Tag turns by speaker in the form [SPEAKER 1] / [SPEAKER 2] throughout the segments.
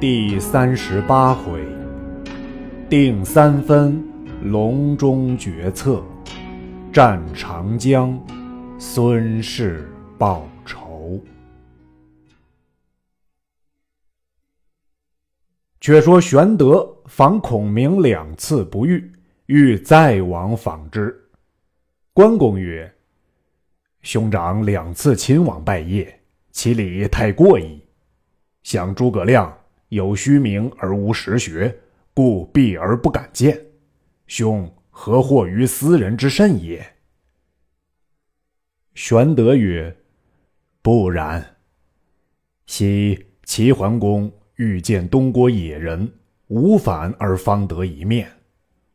[SPEAKER 1] 第三十八回，定三分，隆中决策，战长江，孙氏报仇。却说玄德访孔明两次不遇，欲再往访之。关公曰：“兄长两次亲往拜谒，其礼太过矣。想诸葛亮。”有虚名而无实学，故避而不敢见。兄何惑于斯人之甚也？玄德曰：“不然。昔齐桓公欲见东郭野人，无反而方得一面，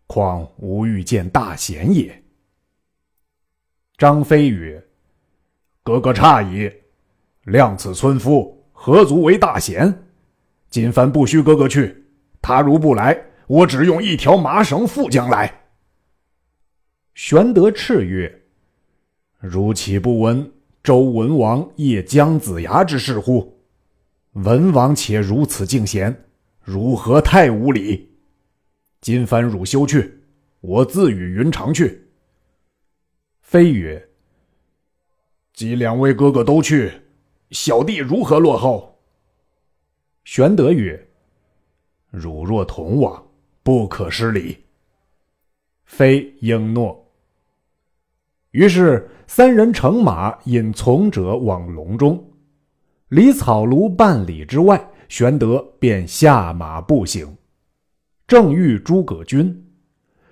[SPEAKER 1] 况吾欲见大贤也？”张飞曰：“哥哥诧异，量此村夫，何足为大贤？”今番不须哥哥去，他如不来，我只用一条麻绳缚将来。玄德叱曰：“如岂不闻周文王谒姜子牙之事乎？文王且如此敬贤，如何太无礼？今番汝休去，我自与云长去。”飞曰：“即两位哥哥都去，小弟如何落后？”玄德曰：“汝若同往，不可失礼。”非应诺。于是三人乘马引从者往隆中，离草庐半里之外，玄德便下马步行，正遇诸葛均。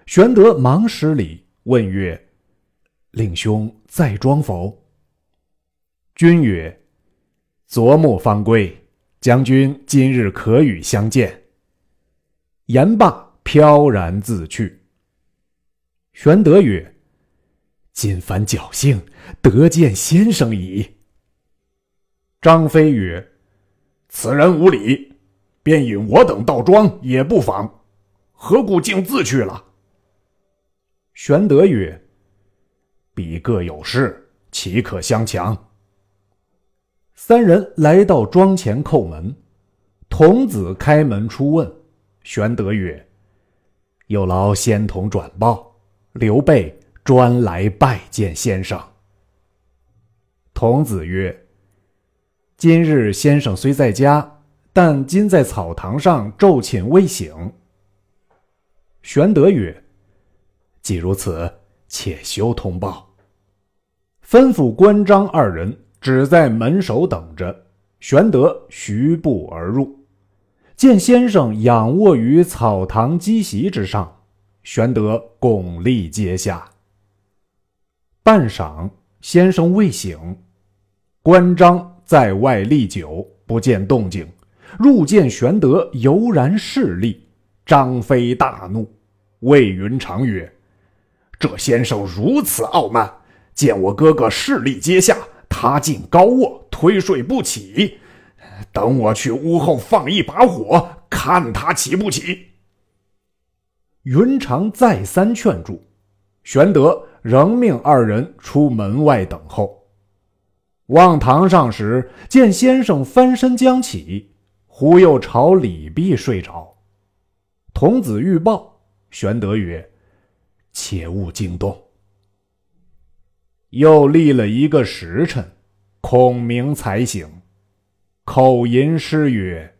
[SPEAKER 1] 玄德忙施礼，问曰：“令兄在庄否？”君曰：“昨暮方归。”将军今日可与相见。言罢，飘然自去。玄德曰：“今番侥幸得见先生矣。”张飞曰：“此人无礼，便引我等到庄也不妨，何故竟自去了？”玄德曰：“彼各有事，岂可相强？”三人来到庄前叩门，童子开门出问，玄德曰：“有劳仙童转报，刘备专来拜见先生。”童子曰：“今日先生虽在家，但今在草堂上昼寝未醒。”玄德曰：“既如此，且休通报。”吩咐关张二人。只在门首等着。玄德徐步而入，见先生仰卧于草堂积席之上，玄德拱立阶下。半晌，先生未醒，关张在外立久，不见动静，入见玄德悠然侍立，张飞大怒，谓云长曰：“这先生如此傲慢，见我哥哥侍立阶下。”他竟高卧推睡不起，等我去屋后放一把火，看他起不起。云长再三劝住，玄德仍命二人出门外等候。望堂上时，见先生翻身将起，忽又朝里壁睡着。童子欲报，玄德曰：“切勿惊动。”又立了一个时辰，孔明才醒，口吟诗曰：“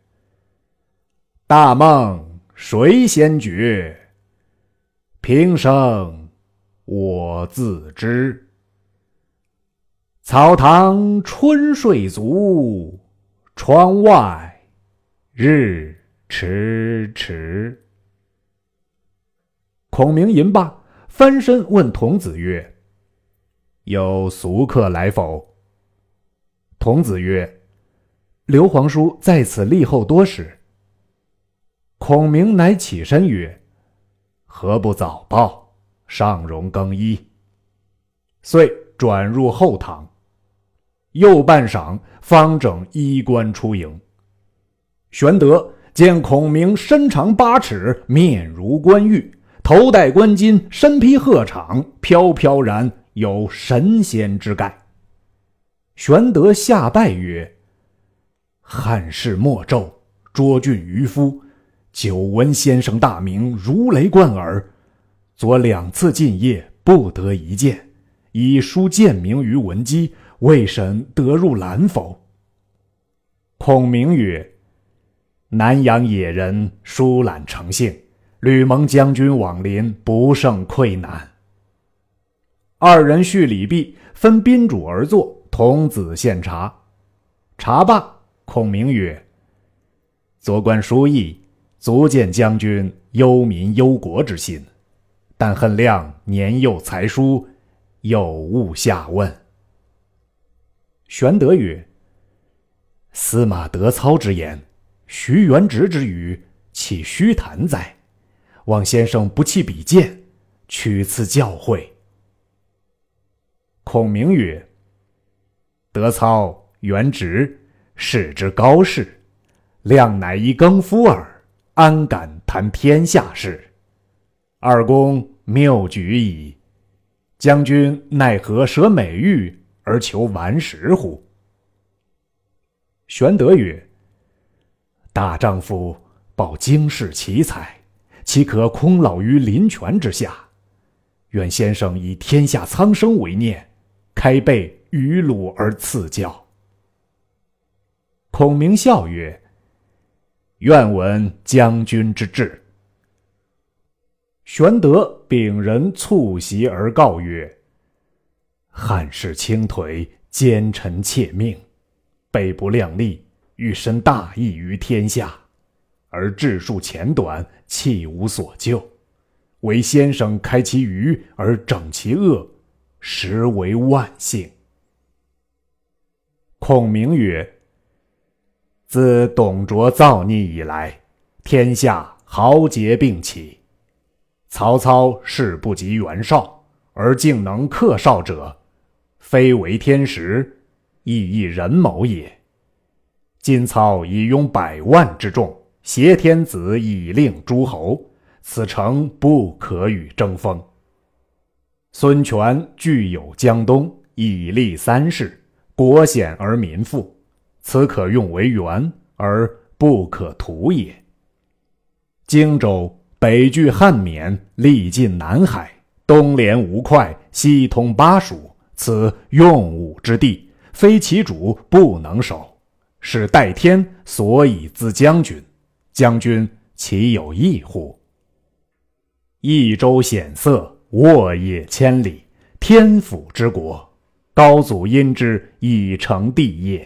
[SPEAKER 1] 大梦谁先觉？平生我自知。草堂春睡足，窗外日迟迟。”孔明吟罢，翻身问童子曰。有俗客来否？童子曰：“刘皇叔在此立后多时。”孔明乃起身曰：“何不早报，尚容更衣。”遂转入后堂。又半晌，方整衣冠出迎。玄德见孔明身长八尺，面如冠玉，头戴冠巾，身披鹤氅，飘飘然。有神仙之概。玄德下拜曰：“汉室莫胄，涿郡渔夫，久闻先生大名，如雷贯耳。昨两次进谒，不得一见，以书荐名于文姬，未审得入兰否？”孔明曰：“南阳野人疏懒成性，吕蒙将军往临，不胜愧难。”二人叙礼毕，分宾主而坐，童子献茶。茶罢，孔明曰：“昨观书意，足见将军忧民忧国之心，但恨亮年幼才疏，有误下问。”玄德曰：“司马德操之言，徐元直之语，岂虚谈哉？望先生不弃笔剑，取次教诲。”孔明曰：“德操、原直，世之高士，亮乃一耕夫耳，安敢谈天下事？二公谬举矣。将军奈何舍美玉而求顽石乎？”玄德曰：“大丈夫抱经世奇才，岂可空老于林泉之下？愿先生以天下苍生为念。”开背于鲁而赐教。孔明笑曰：“愿闻将军之志。”玄德秉人促席而告曰：“汉室倾颓，奸臣窃命，备不量力，欲伸大义于天下，而治数浅短，弃无所救。唯先生开其愚而整其恶。”实为万幸。孔明曰：“自董卓造逆以来，天下豪杰并起。曹操势不及袁绍，而竟能克绍者，非为天时，亦亦人谋也。今操以拥百万之众，挟天子以令诸侯，此诚不可与争锋。”孙权据有江东，以立三世，国险而民富，此可用为援，而不可图也。荆州北据汉沔，历尽南海，东连吴会，西通巴蜀，此用武之地，非其主不能守，是代天所以资将军，将军岂有异乎？益州险塞。沃野千里，天府之国，高祖因之以成帝业。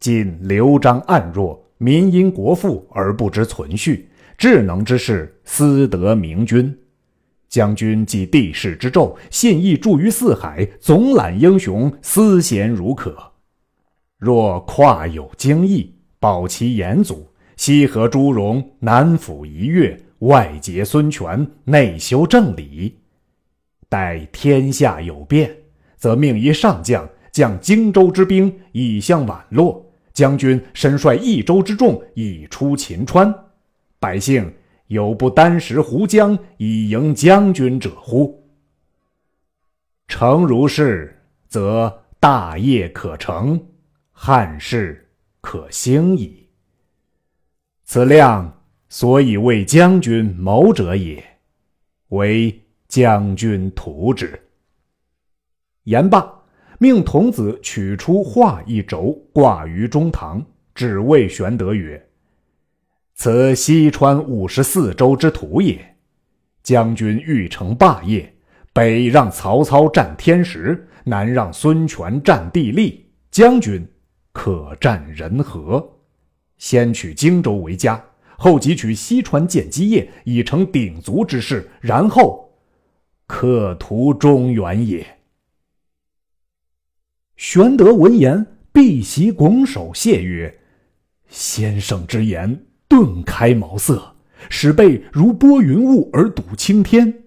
[SPEAKER 1] 今刘璋暗弱，民因国富而不知存续，智能之士私得明君。将军即帝室之胄，信义著于四海，总揽英雄，思贤如渴。若跨有荆益，保其严祖，西河朱荣，南抚夷越，外结孙权，内修正理。待天下有变，则命一上将将荆州之兵以向宛洛，将军身率益州之众以出秦川，百姓有不单食胡浆以迎将军者乎？诚如是，则大业可成，汉室可兴矣。此亮所以为将军谋者也，为。将军图之。言罢，命童子取出画一轴，挂于中堂，只谓玄德曰：“此西川五十四州之图也。将军欲成霸业，北让曹操占天时，南让孙权占地利，将军可占人和。先取荆州为家，后即取西川建基业，以成鼎足之势，然后。”可图中原也。玄德闻言，必席拱手谢曰：“先生之言顿开茅塞，使备如拨云雾而睹青天。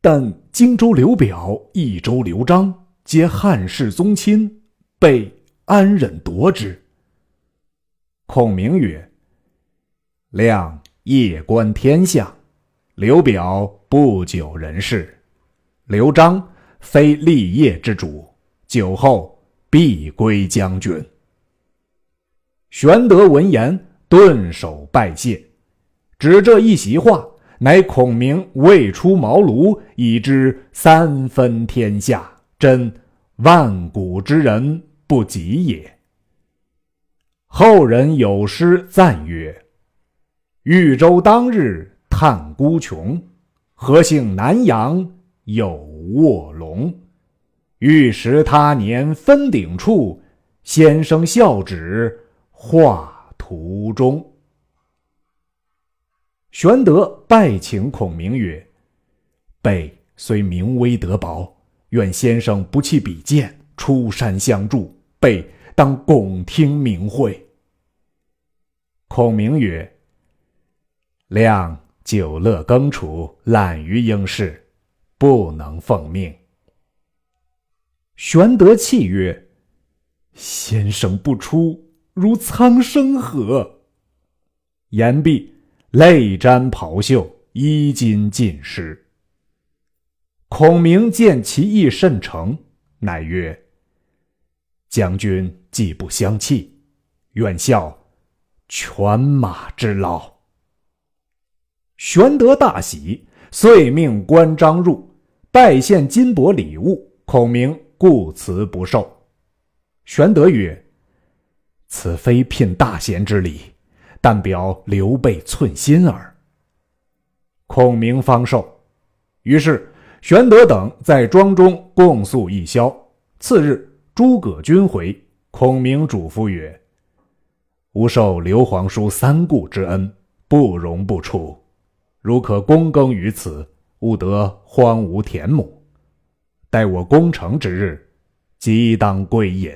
[SPEAKER 1] 但荆州刘表、益州刘璋皆汉室宗亲，备安忍夺之？”孔明曰：“亮夜观天象。”刘表不久人世，刘璋非立业之主，酒后必归将军。玄德闻言，顿首拜谢。只这一席话，乃孔明未出茅庐，已知三分天下，真万古之人不及也。后人有诗赞曰：“豫州当日叹孤穷，何幸南阳有卧龙？欲识他年分鼎处，先生笑指画图中。”玄德拜请孔明曰：“备虽名威德薄，愿先生不弃比剑，出山相助，备当拱听明会。”孔明曰：“亮久乐耕锄，懒于应试，不能奉命。”玄德泣曰：“先生不出，如苍生何？”言毕，泪沾袍袖，衣襟尽湿。孔明见其意甚诚，乃曰：“将军既不相弃，愿效。”犬马之劳。玄德大喜，遂命关张入，拜献金帛礼物。孔明故辞不受。玄德曰：“此非聘大贤之礼，但表刘备寸心耳。”孔明方受。于是玄德等在庄中共宿一宵。次日，诸葛均回，孔明嘱咐曰。吾受刘皇叔三顾之恩，不容不出。如可躬耕于此，勿得荒芜田亩。待我攻城之日，即当归隐。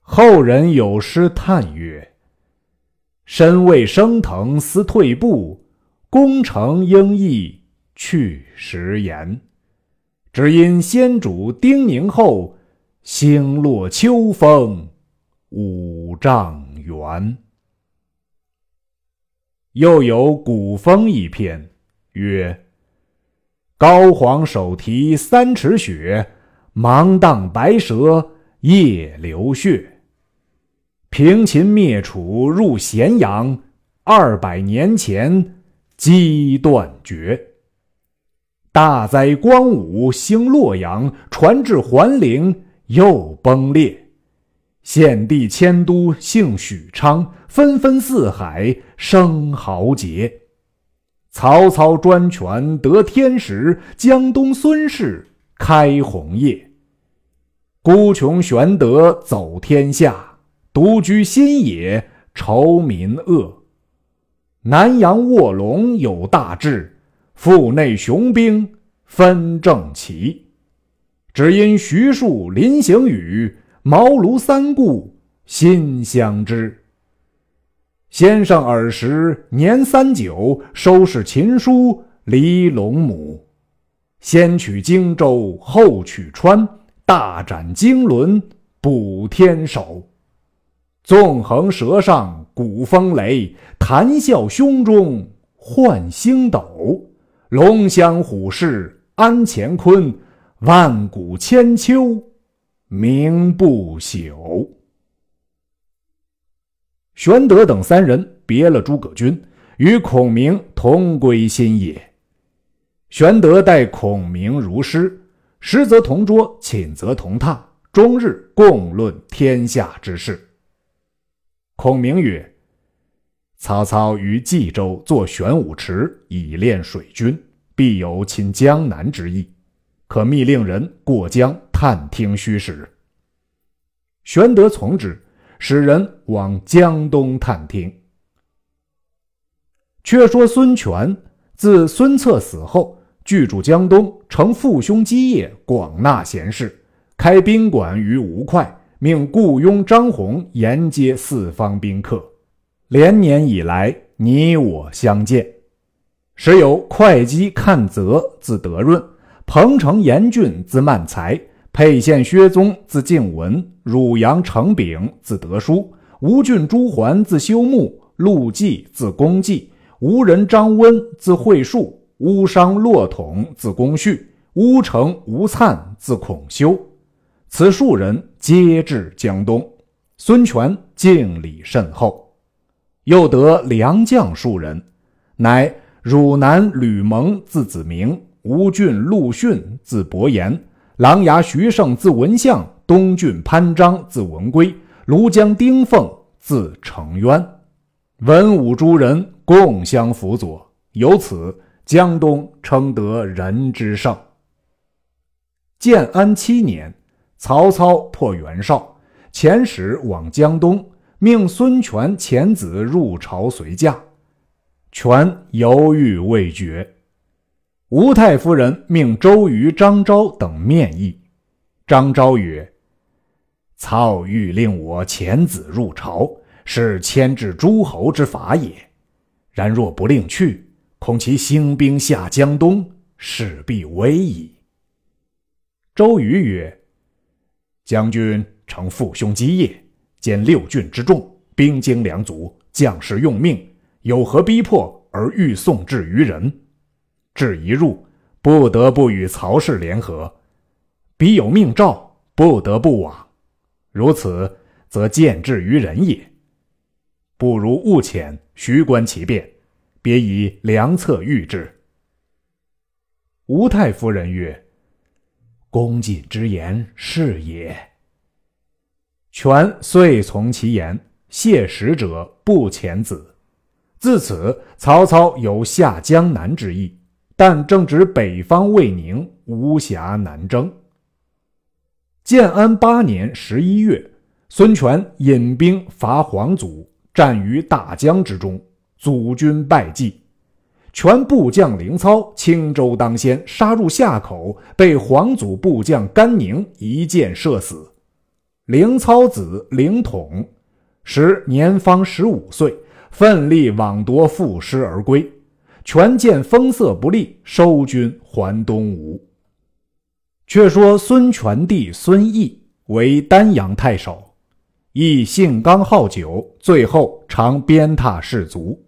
[SPEAKER 1] 后人有诗叹曰：“身未升腾思退步，功成应意去时言。只因先主叮咛后，星落秋风。”五丈原。又有古风一篇，曰：“高皇手提三尺雪，芒荡白蛇夜流血。平秦灭楚入咸阳，二百年前机断绝。大哉光武兴洛阳，传至桓陵又崩裂。”献帝迁都姓许昌，纷纷四海生豪杰。曹操专权得天时，江东孙氏开红业。孤穷玄德走天下，独居新野愁民恶。南阳卧龙有大志，腹内雄兵分正奇。只因徐庶临行语。茅庐三顾心相知。先生尔时年三九，收拾秦书离龙母。先取荆州，后取川，大展经纶补天手。纵横舌上鼓风雷，谈笑胸中唤星斗。龙翔虎视安乾坤，万古千秋。名不朽。玄德等三人别了诸葛均，与孔明同归新野。玄德待孔明如师，食则同桌，寝则同榻，终日共论天下之事。孔明曰：“曹操于冀州作玄武池，以练水军，必有侵江南之意。”可密令人过江探听虚实。玄德从之，使人往江东探听。却说孙权自孙策死后，居住江东，承父兄基业，广纳贤士，开宾馆于吴会，命雇佣张宏沿接四方宾客。连年以来，你我相见。时有会稽看泽，字德润。彭城严峻字曼才，沛县薛宗字敬文，汝阳程炳字德书，吴郡朱桓字修木，陆绩字公绩，吴人张温字惠树，乌商骆统字公绪，乌城吴粲字孔修。此数人皆至江东。孙权敬礼甚厚。又得良将数人，乃汝南吕蒙字子明，吴郡陆逊字伯言，琅琊徐盛字文相，东郡潘璋字文归，庐江丁奉字承渊，文武诸人共相辅佐，由此江东称得人之盛。建安七年，曹操破袁绍，遣使往江东，命孙权遣子入朝随驾。权犹豫未决。吴太夫人命周瑜、张昭等面议。张昭曰：“操欲令我遣子入朝，是牵制诸侯之法也。然若不令去，恐其兴兵下江东，势必危矣。”周瑜曰：“将军承父兄基业，兼六郡之众，兵精粮足，将士用命，有何逼迫而欲送至于人？至一入，不得不与曹氏联合；彼有命诏，不得不往。如此，则见至于人也。不如勿遣，徐观其变，别以良策御之。”吴太夫人曰。恭谨之言是也。权遂从其言，谢使者不遣子。自此，曹操有下江南之意，但正值北方未宁，无暇南征。建安八年十一月，孙权引兵伐黄祖，战于大江之中，祖军败绩。全部将凌操轻舟当先，杀入夏口，被黄祖部将甘宁一箭射死。凌操子凌统时年方十五岁，奋力往夺赋师而归。权见风色不利，收军还东吴。却说孙权弟孙毅为丹阳太守，亦性刚好酒，最后常鞭挞士卒。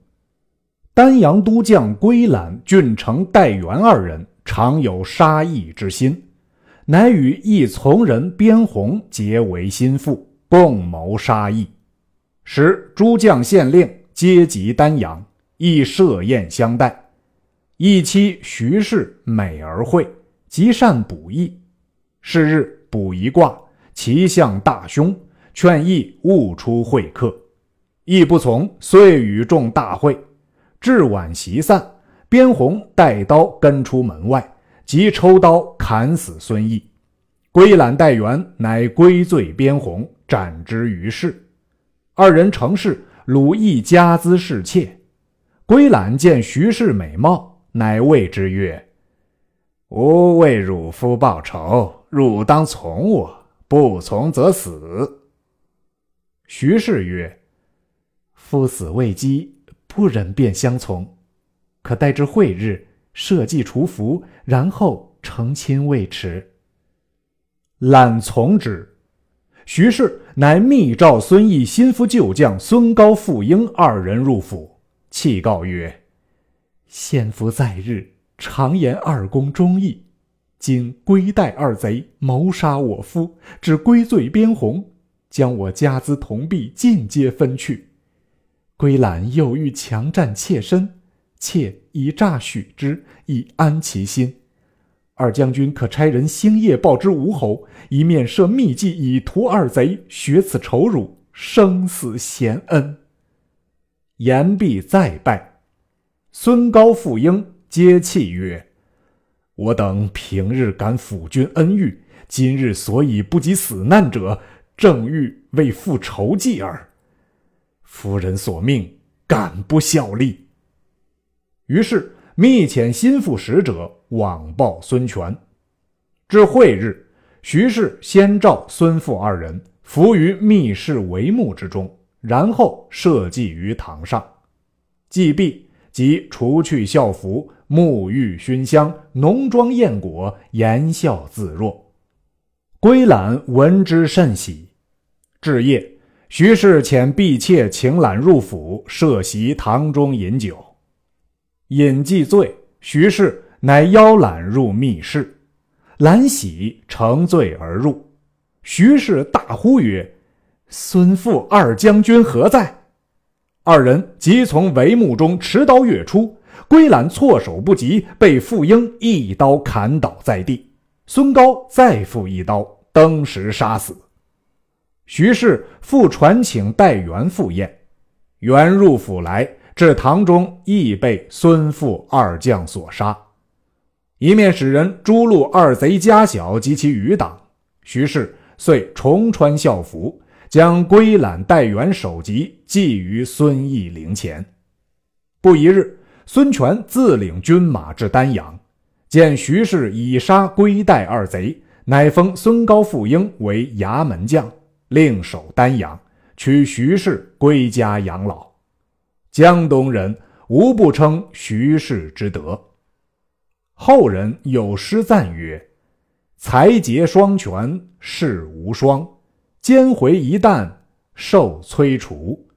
[SPEAKER 1] 丹阳都将归览、郡丞戴元二人常有杀义之心，乃与一从人边宏结为心腹，共谋杀义。时诸将县令皆集丹阳，亦设宴相待。义妻徐氏美而慧，极善卜易。是日卜一卦，其象大凶，劝义勿出会客。义不从，遂与众大会。至晚席散，边宏带刀跟出门外，即抽刀砍死孙毅。归览戴元乃归罪边宏，斩之于市。二人成事，鲁毅家资侍妾。归览见徐氏美貌，乃谓之曰：“吾为汝夫报仇，汝当从我，不从则死。”徐氏曰：“夫死未饥。”不忍便相从，可待至会日，设计除服，然后成亲未迟。览从之。徐氏乃密召孙毅心腹旧将孙高、傅婴二人入府，启告曰：“先夫在日常言二公忠义，今归带二贼谋杀我夫，只归罪边宏，将我家资铜币尽皆分去。”归览又欲强占妾身，妾以诈许之，以安其心。二将军可差人星夜报之吴侯，一面设秘计以图二贼，雪此仇辱，生死贤恩。言毕再拜，孙高、傅婴皆泣曰：“我等平日感辅君恩遇，今日所以不及死难者，正欲为复仇计耳。”夫人所命，敢不效力？于是密遣心腹使者往报孙权。至会日，徐氏先召孙傅二人伏于密室帷幕之中，然后设祭于堂上。祭毕，即除去校服，沐浴熏香，浓妆艳裹，言笑自若。归懒闻之甚喜。至夜。徐氏遣婢妾请懒入府，设席堂中饮酒。饮既醉，徐氏乃邀懒入密室，揽喜乘醉而入。徐氏大呼曰：“孙父二将军何在？”二人即从帷幕中持刀跃出，归览措手不及，被傅英一刀砍倒在地。孙高再复一刀，登时杀死。徐氏复传请代元赴宴，元入府来，至堂中亦被孙父二将所杀。一面使人诛戮二贼家小及其余党。徐氏遂重穿校服。将归揽代元首级寄于孙毅陵前。不一日，孙权自领军马至丹阳，见徐氏已杀归代二贼，乃封孙高、傅婴为衙门将，令守丹阳，取徐氏归家养老。江东人无不称徐氏之德。后人有诗赞曰：“才杰双全，世无双。”奸回一旦受摧除，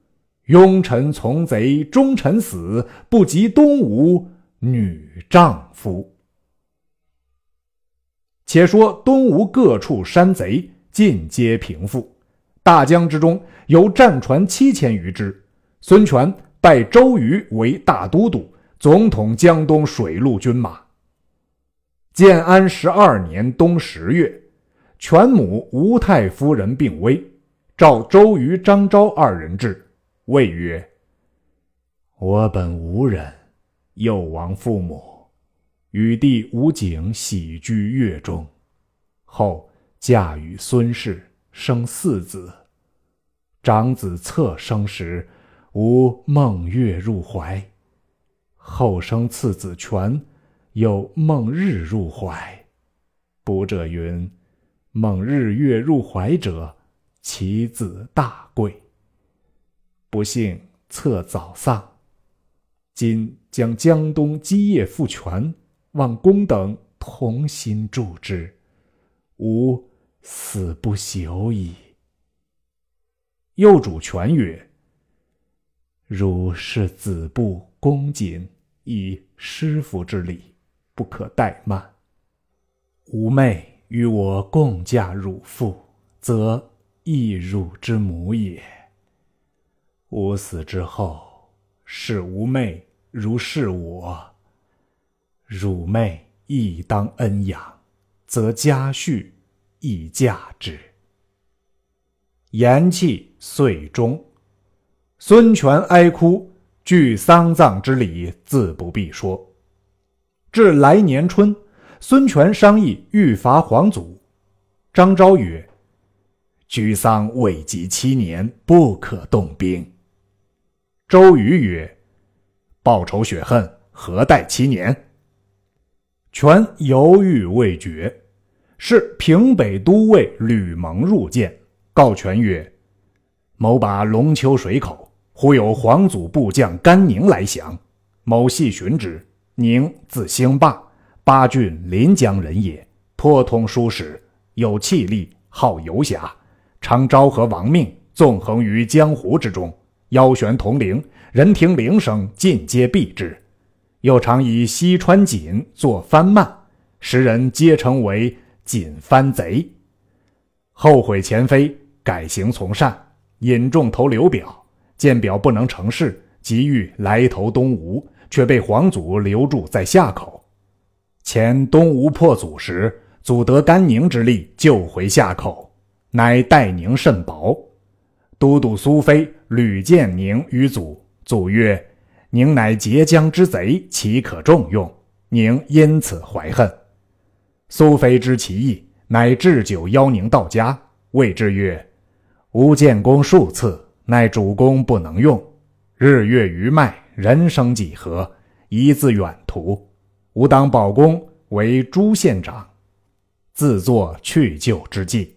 [SPEAKER 1] 庸臣从贼忠臣死，不及东吴女丈夫。且说东吴各处山贼尽皆平复，大江之中有战船七千余只。孙权拜周瑜为大都督，总统江东水陆军马。建安十二年冬十月。权母吴太夫人病危，召周瑜、张昭二人至，谓曰：“我本吴人，幼亡父母，与弟吴景喜居越中，后嫁与孙氏，生四子。长子策生时，吾梦月入怀；后生次子权，又梦日入怀。卜者云。”蒙日月入怀者，其子大贵。不幸策早丧，今将江东基业复权，望公等同心助之，吾死不朽矣。右主权曰：“汝是子布恭谨，以师父之礼，不可怠慢。吾妹。”与我共嫁汝父，则亦汝之母也。吾死之后，视吾妹如是我，汝妹亦当恩养，则家婿亦嫁之。言讫，遂终。孙权哀哭，具丧葬之礼，自不必说。至来年春。孙权商议欲伐黄祖，张昭曰：“居丧未及七年，不可动兵。”周瑜曰：“报仇雪恨，何待七年？”权犹豫未决，是平北都尉吕蒙入见，告权曰：“某把龙丘水口，忽有黄祖部将甘宁来降，某细寻之，宁字兴霸。”八郡临江人也，颇通书史，有气力，好游侠，常昭和亡命，纵横于江湖之中，腰悬铜铃，人听铃声尽皆避之。又常以西川锦作藩慢，时人皆称为锦番贼。后悔前非，改行从善，引众投刘表，见表不能成事，急欲来投东吴，却被黄祖留住在夏口。前东吴破祖时，祖得甘宁之力救回夏口，乃待宁甚薄。都督苏飞屡见宁于祖，祖曰：“宁乃截江之贼，岂可重用？”宁因此怀恨。苏飞知其意，乃置酒邀宁到家，谓之曰：“吾建功数次，乃主公不能用。日月余迈，人生几何？一自远图。”吾当保公为朱县长，自作去就之计。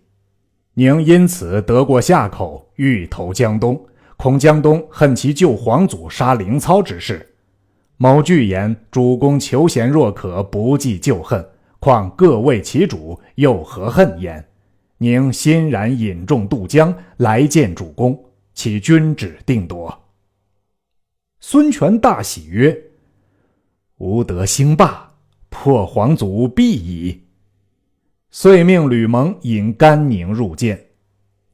[SPEAKER 1] 宁因此得过夏口，欲投江东，恐江东恨其救皇祖、杀凌操之事。某具言主公求贤若渴，不计旧恨，况各为其主，又何恨焉？宁欣然引众渡江来见主公，其君旨定夺。孙权大喜曰。吾得兴霸，破皇祖必矣。遂命吕蒙引甘宁入见，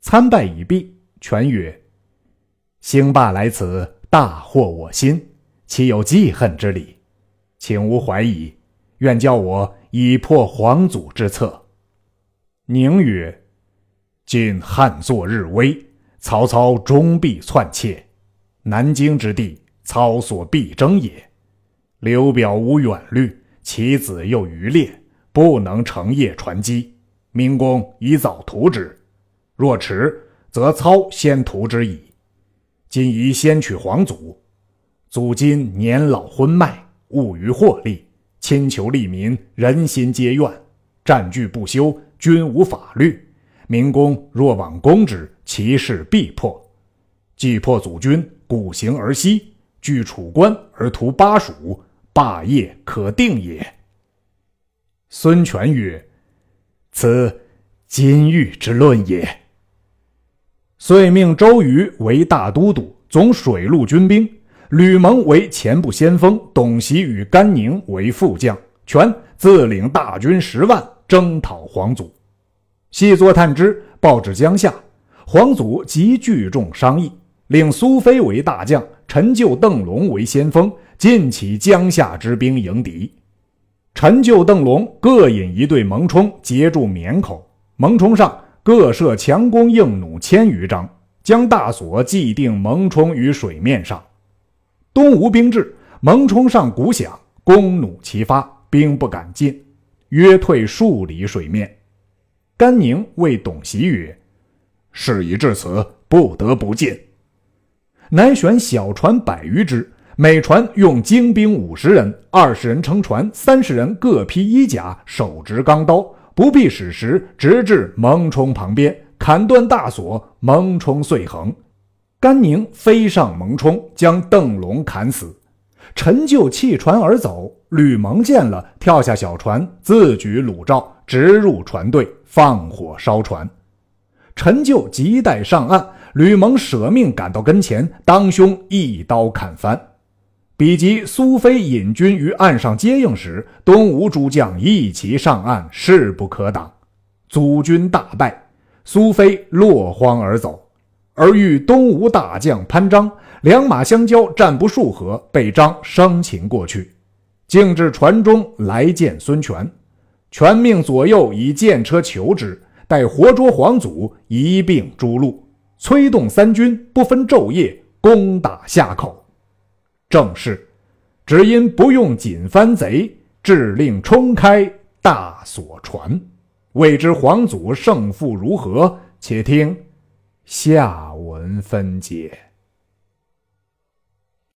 [SPEAKER 1] 参拜已毕，权曰：“兴霸来此，大惑我心，岂有记恨之理？请勿怀疑，愿教我以破皇祖之策。”宁曰：“今汉作日危，曹操终必篡窃，南京之地，操所必争也。刘表无远虑，其子又愚劣，不能成业传机。明公宜早图之。若迟，则操先图之矣。今宜先取皇祖。祖今年老昏迈，务于获利，亲求利民，人心皆怨，占据不休，均无法律。明公若往攻之，其势必破。既破祖军，鼓行而西，据楚关而图巴蜀，霸业可定也。孙权曰：“此金玉之论也。”遂命周瑜为大都督，总水陆军兵；吕蒙为前部先锋，董袭与甘宁为副将，权自领大军十万，征讨黄祖。细作探知，报至江夏，黄祖即聚众商议，令苏飞为大将，陈就、邓龙为先锋，尽起江夏之兵迎敌。陈就、邓龙各引一队蒙冲，截住沔口。蒙冲上各设强弓硬弩千余张，将大锁既定蒙冲于水面上。东吴兵至，蒙冲上鼓响，弓弩齐发，兵不敢进，约退数里水面。甘宁谓董袭曰：“事已至此，不得不进。”乃选小船百余只，每船用精兵五十人，二十人撑船，三十人各披衣甲，手执钢刀，不必使时，直至蒙冲旁边，砍断大锁，蒙冲遂横。甘宁飞上蒙冲，将邓龙砍死。陈就弃船而走，吕蒙见了，跳下小船，自举鲁罩，直入船队。放火烧船，陈就急待上岸。吕蒙舍命赶到跟前，当胸一刀砍翻。比及苏飞引军于岸上接应时，东吴诸将一齐上岸，势不可挡，祖军大败。苏飞落荒而走，而遇东吴大将潘璋，两马相交，战不数合，被张生擒过去，径至船中来见孙权。权命左右以箭车求之，待活捉皇祖，一并诛戮。催动三军，不分昼夜，攻打夏口。正是，只因不用锦帆贼，致令冲开大锁船。未知皇祖胜负如何？且听下文分解。